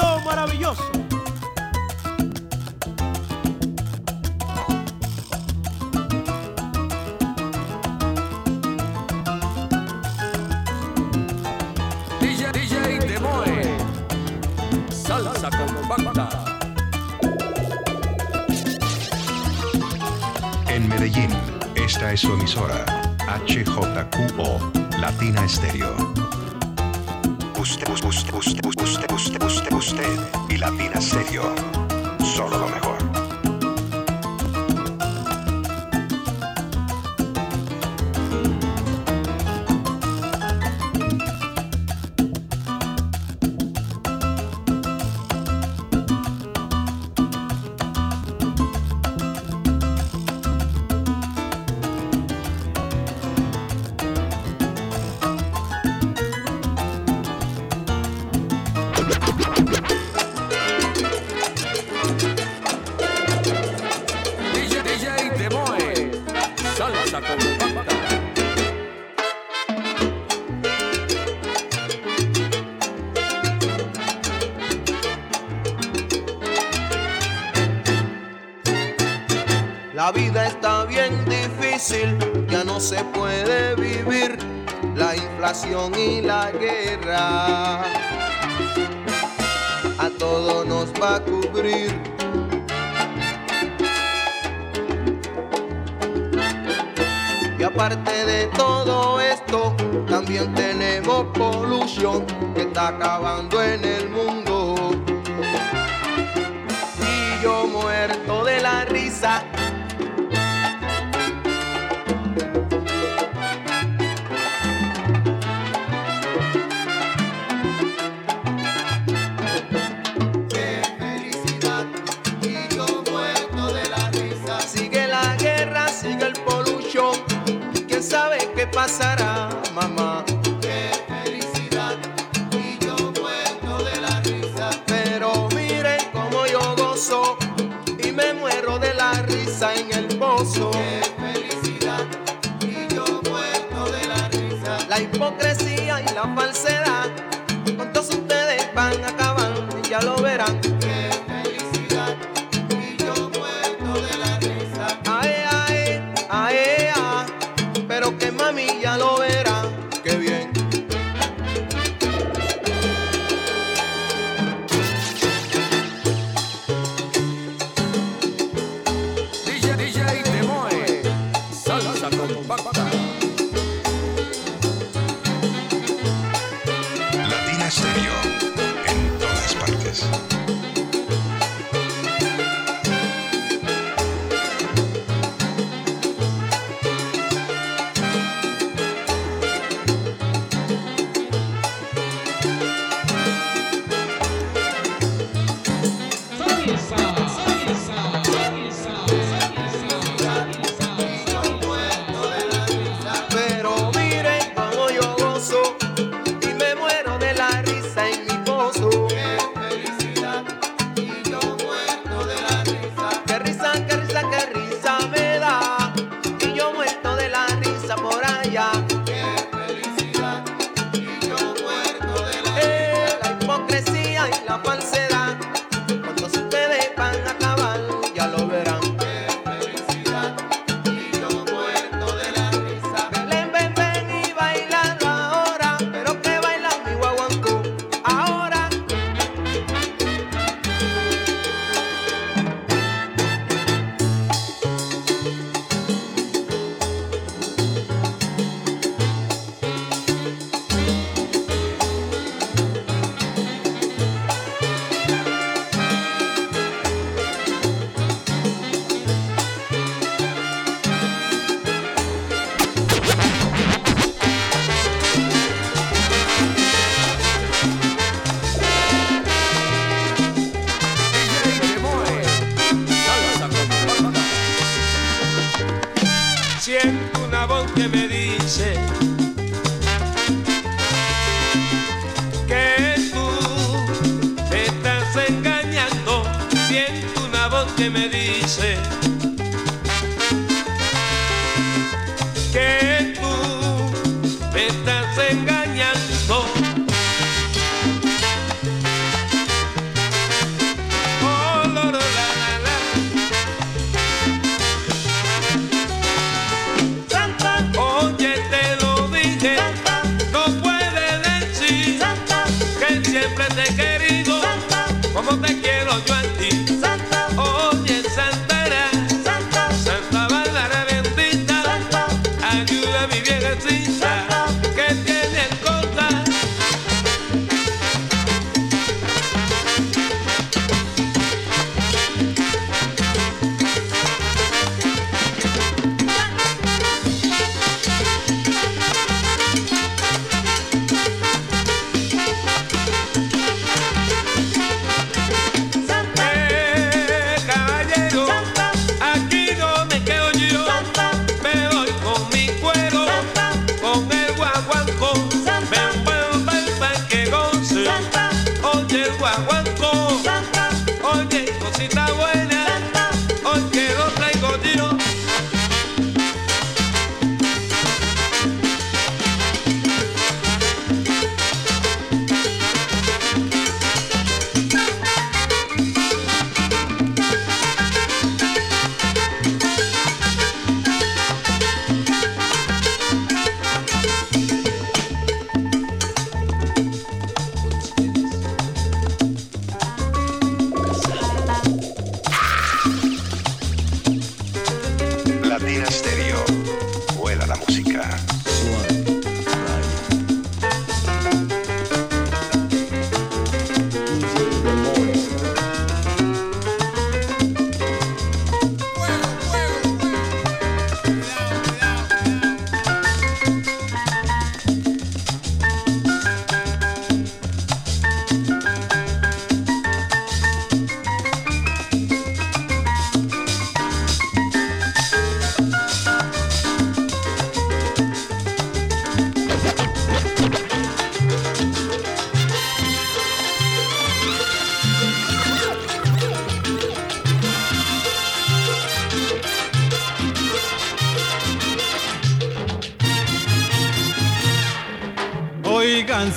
Dios maravilloso. DJ, DJ Demoe, salsa compacta. En Medellín, esta es su emisora, HJQO Latina Estéreo. La la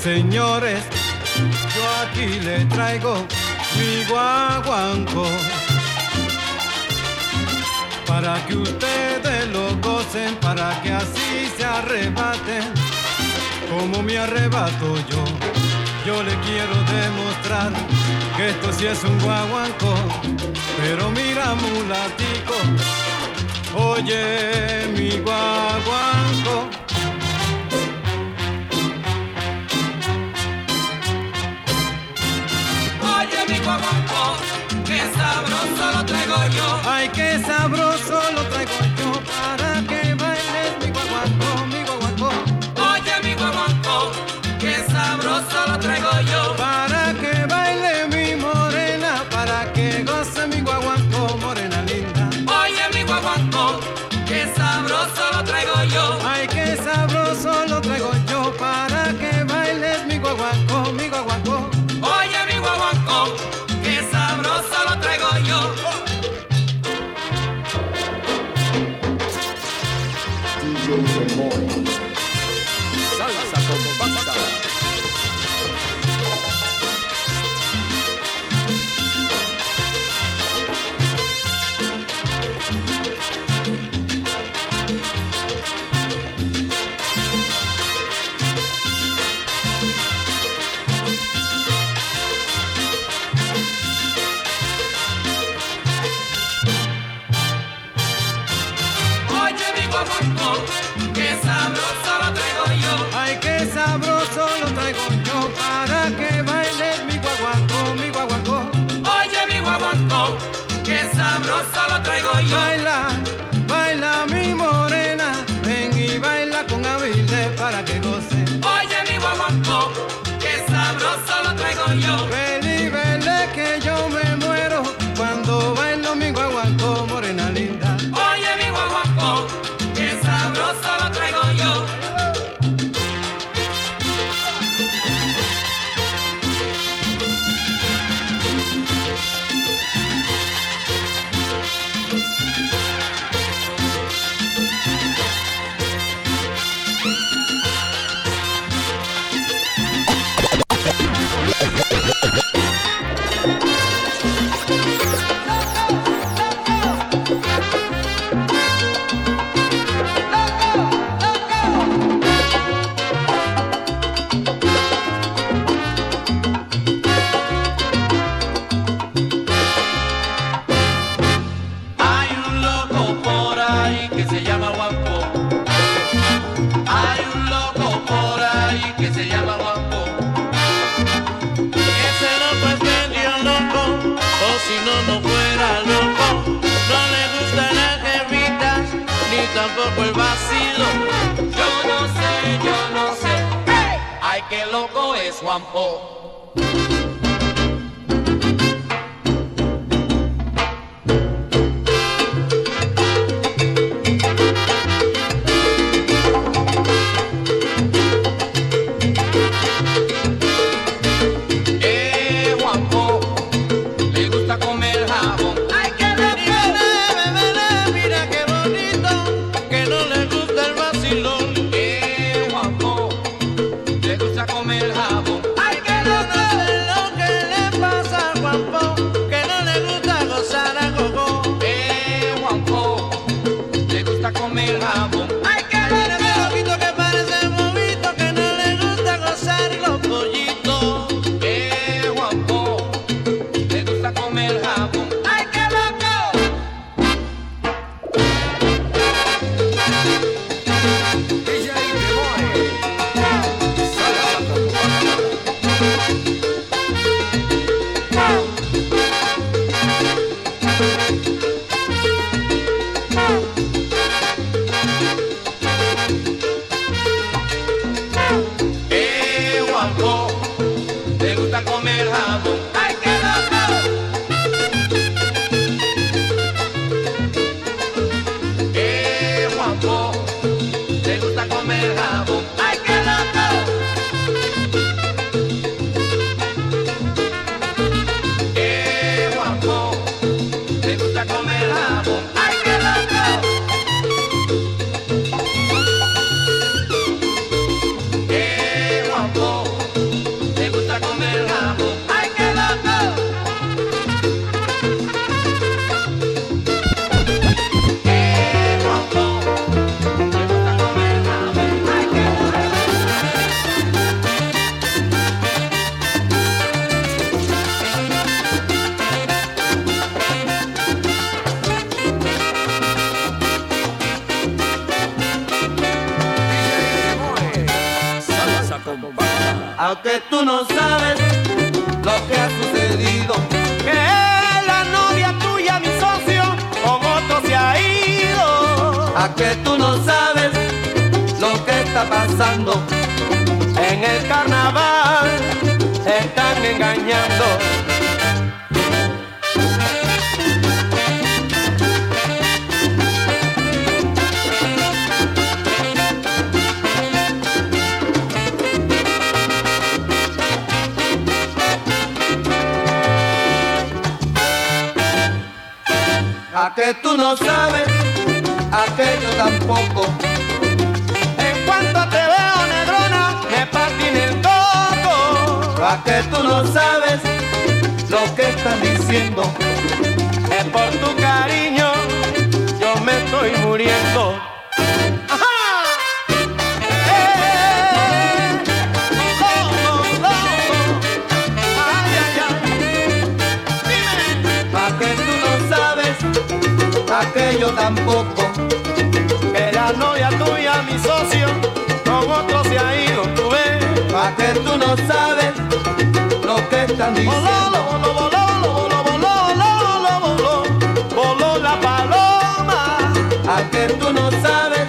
Señores, yo aquí le traigo mi guaguanco para que ustedes lo gocen, para que así se arrebaten como me arrebato yo. Yo le quiero demostrar que esto sí es un guaguanco, pero mira mulatico, oye mi guaguanco. abro swamp, oh. que tú no sabes, aquello tampoco. En cuanto te veo, negrona, me patina el coco. A que tú no sabes lo que estás diciendo. Es por tu cariño, yo me estoy muriendo. aquello tampoco. Que la novia tuya, mi socio, con otro se ha ido, tú ves. Pa' que tú no sabes lo que están diciendo. Voló, voló, voló, voló, voló, voló, voló, voló la paloma. A que tú no sabes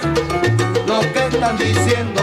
lo que están diciendo.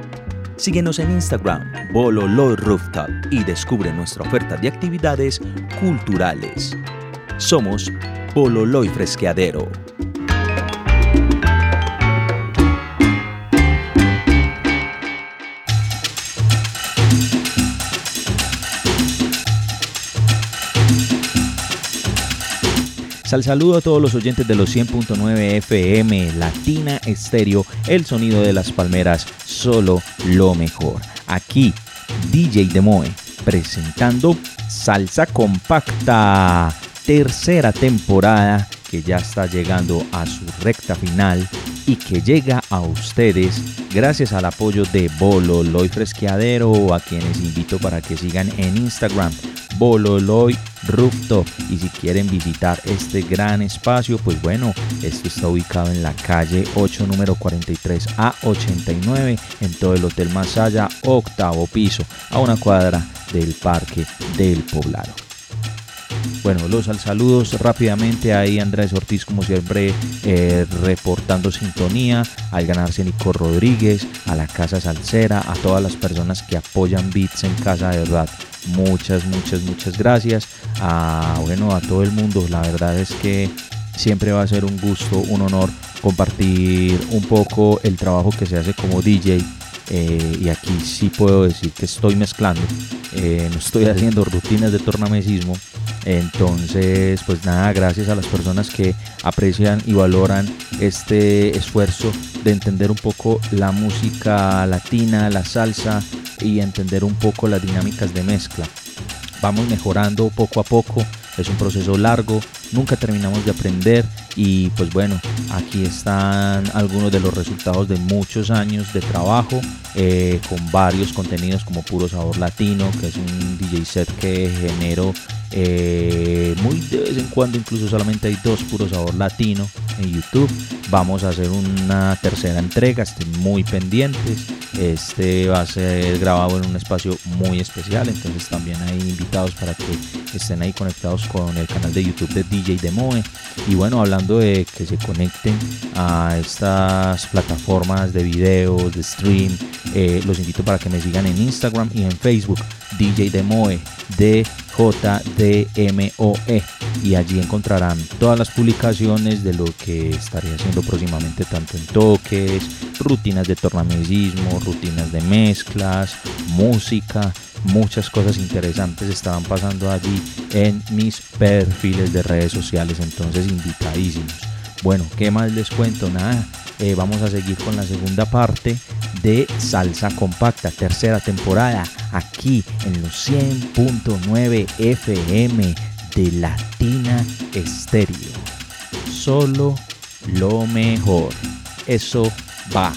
Síguenos en Instagram, Bololoy Rooftop, y descubre nuestra oferta de actividades culturales. Somos Bololoy Fresqueadero. Sal saludo a todos los oyentes de los 100.9 FM, Latina Estéreo, el sonido de las palmeras, solo lo mejor. Aquí, DJ Demoe, presentando Salsa Compacta, tercera temporada que ya está llegando a su recta final y que llega a ustedes gracias al apoyo de Bololoy Fresqueadero, a quienes invito para que sigan en Instagram, Bololoy Rooftop. Y si quieren visitar este gran espacio, pues bueno, esto está ubicado en la calle 8, número 43 a 89, en todo el Hotel Masaya, octavo piso, a una cuadra del Parque del Poblado. Bueno, los al saludos rápidamente ahí Andrés Ortiz como siempre eh, reportando sintonía, al ganarse Nico Rodríguez, a la Casa Salsera, a todas las personas que apoyan Beats en casa de verdad. Muchas, muchas, muchas gracias. A, bueno, a todo el mundo. La verdad es que siempre va a ser un gusto, un honor compartir un poco el trabajo que se hace como DJ. Eh, y aquí sí puedo decir que estoy mezclando. eh, no estoy haciendo rutinas de tornamesismo. Entonces, pues nada, gracias a las personas que aprecian y valoran este esfuerzo de entender un poco la música latina, la salsa y entender un poco las dinámicas de mezcla. Vamos mejorando poco a poco, es un proceso largo, nunca terminamos de aprender y pues bueno, aquí están algunos de los resultados de muchos años de trabajo eh, con varios contenidos como Puro Sabor Latino, que es un DJ set que genero eh, muy de vez en cuando, incluso solamente hay dos Puro Sabor Latino en YouTube. Vamos a hacer una tercera entrega, estén muy pendientes. Este va a ser grabado en un espacio muy especial, entonces también hay invitados para que estén ahí conectados con el canal de YouTube de DJ Demoe. Y bueno, hablando de que se conecten a estas plataformas de videos, de stream, eh, los invito para que me sigan en Instagram y en Facebook, DJ Demoe, D-J-D-M-O-E. Y allí encontrarán todas las publicaciones de lo que estaré haciendo próximamente, tanto en toques, rutinas de tornamesismo, rutinas de mezclas, música, muchas cosas interesantes estaban pasando allí en mis perfiles de redes sociales, entonces invitadísimos. Bueno, ¿qué más les cuento? Nada, eh, vamos a seguir con la segunda parte de Salsa Compacta, tercera temporada, aquí en los 100.9 FM de Latina Estéreo. Solo lo mejor. Eso va.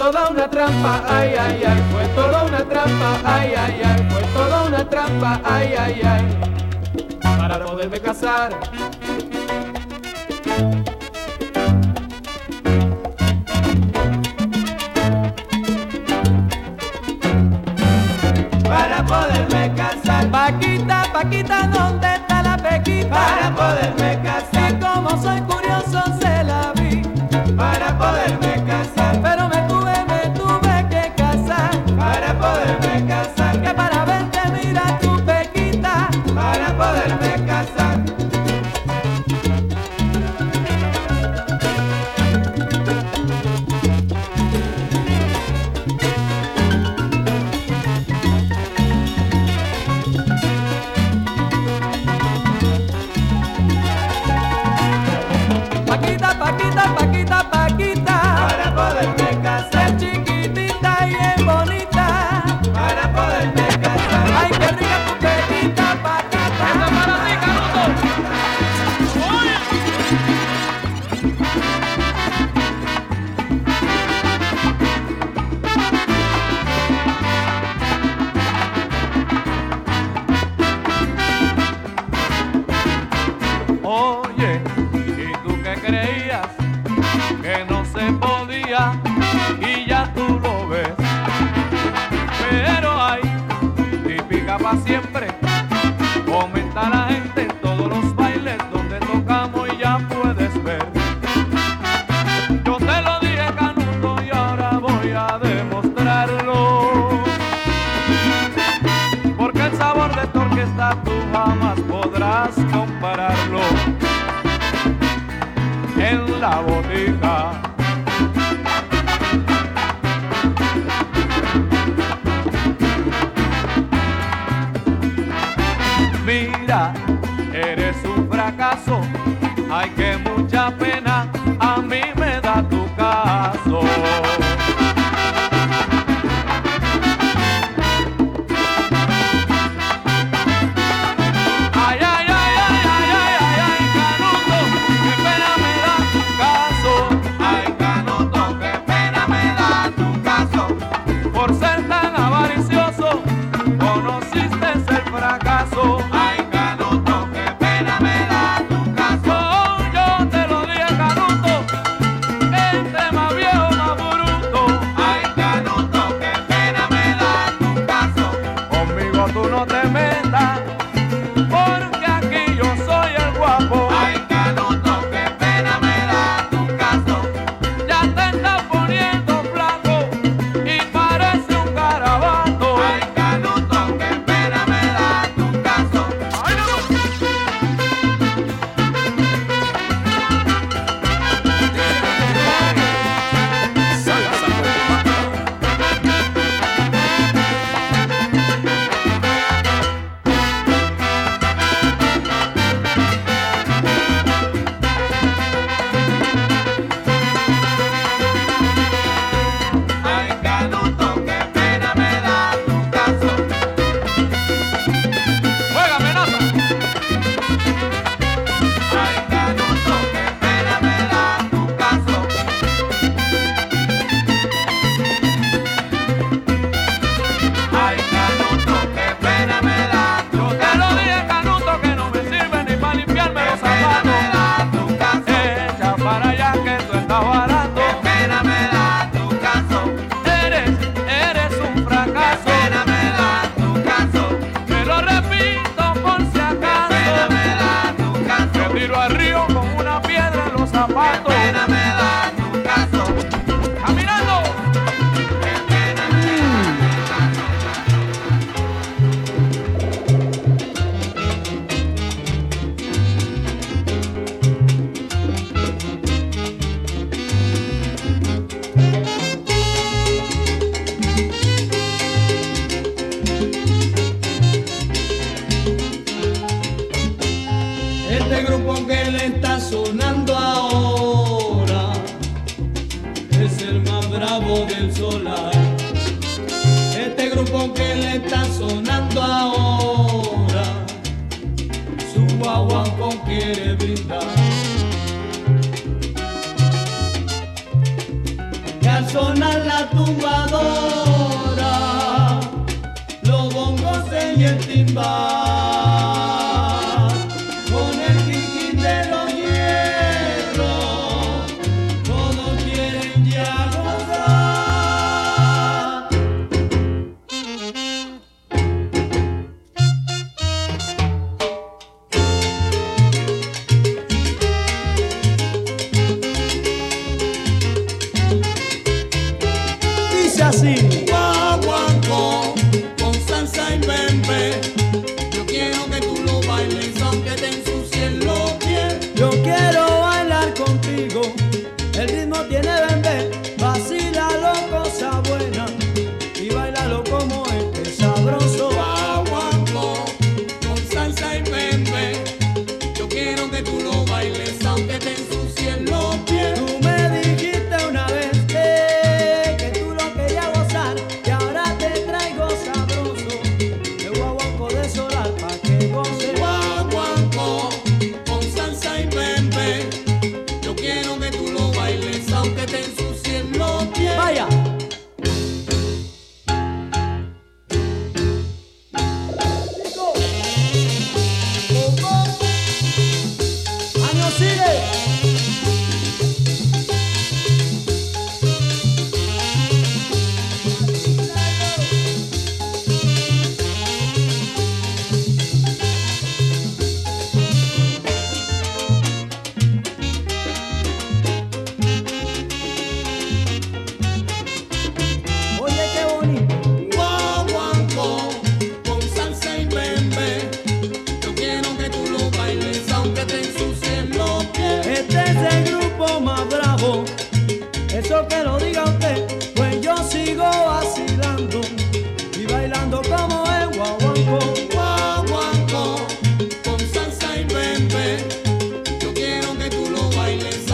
Fue toda una trampa, ay, ay, ay, fue toda una trampa, ay, ay, ay, fue toda una trampa, ay, ay, ay, para poderme casar. Para poderme casar. Paquita, Paquita, ¿dónde está la pequita? Para poderme casar. Y como soy Tuhan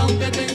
aunque te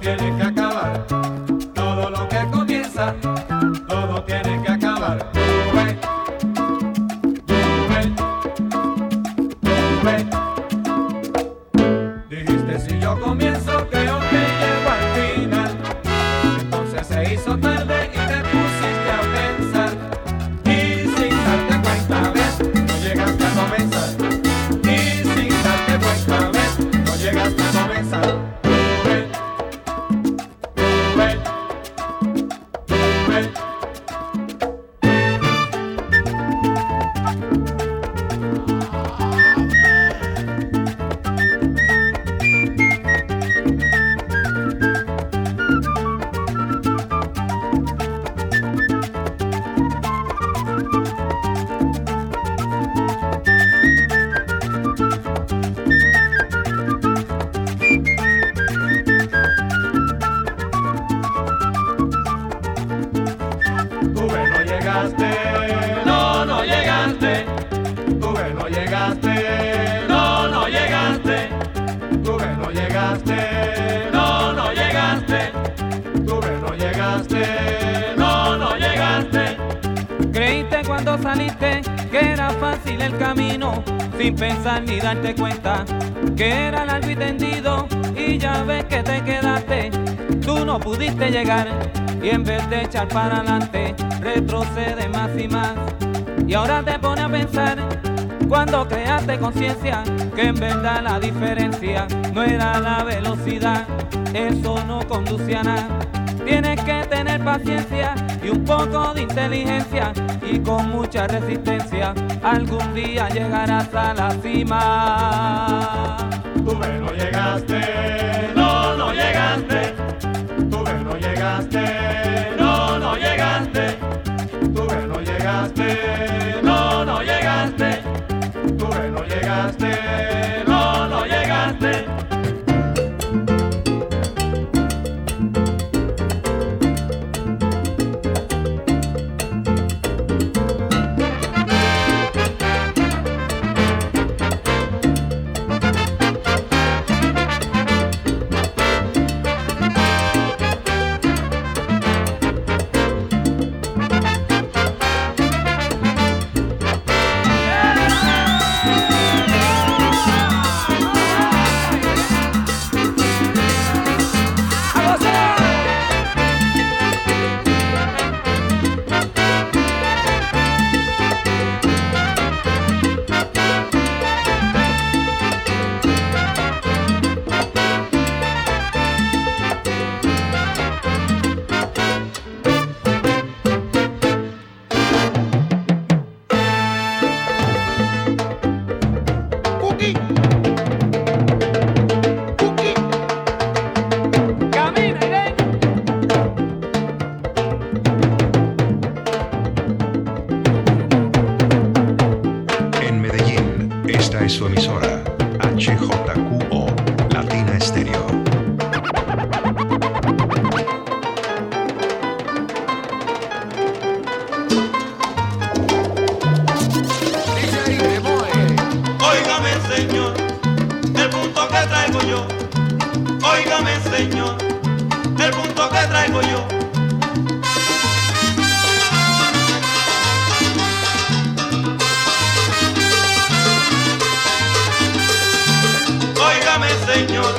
tiene it? y en vez de echar para adelante retrocede más y más. Y ahora te pone a pensar cuando creaste conciencia que en verdad la diferencia no era la velocidad, eso no conduce a nada. Tienes que tener paciencia y un poco de inteligencia y con mucha resistencia algún día llegarás a la cima. Tú me no llegaste, no, no llegaste no llegaste. asunto que traigo yo. Óigame, señor,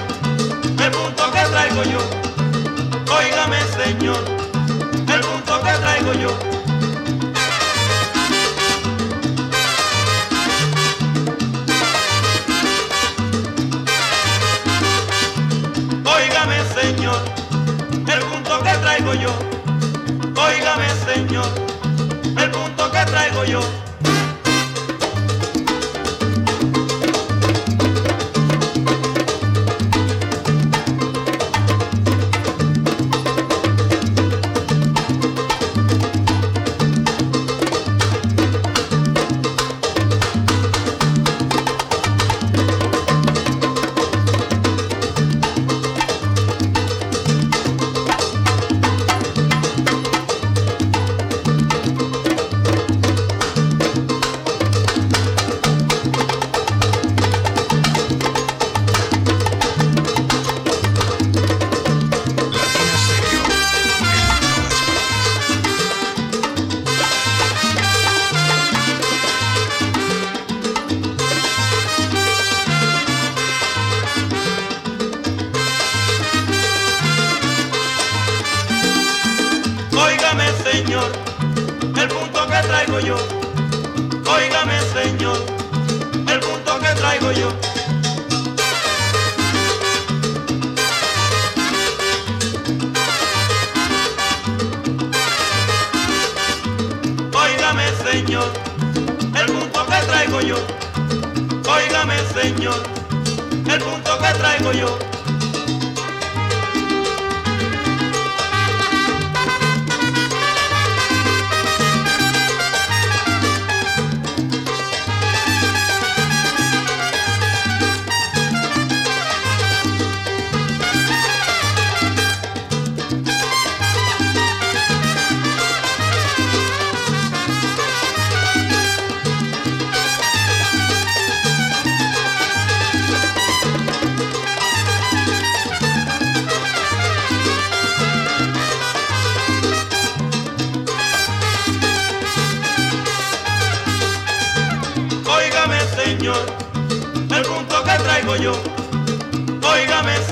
el punto que traigo yo. Óigame, señor, el punto que traigo yo. óigame Señor, el punto que traigo yo. Traigo yo. Señor, el punto que traigo yo. Óigame, señor, el punto que traigo yo. Óigame, señor, el punto que traigo yo.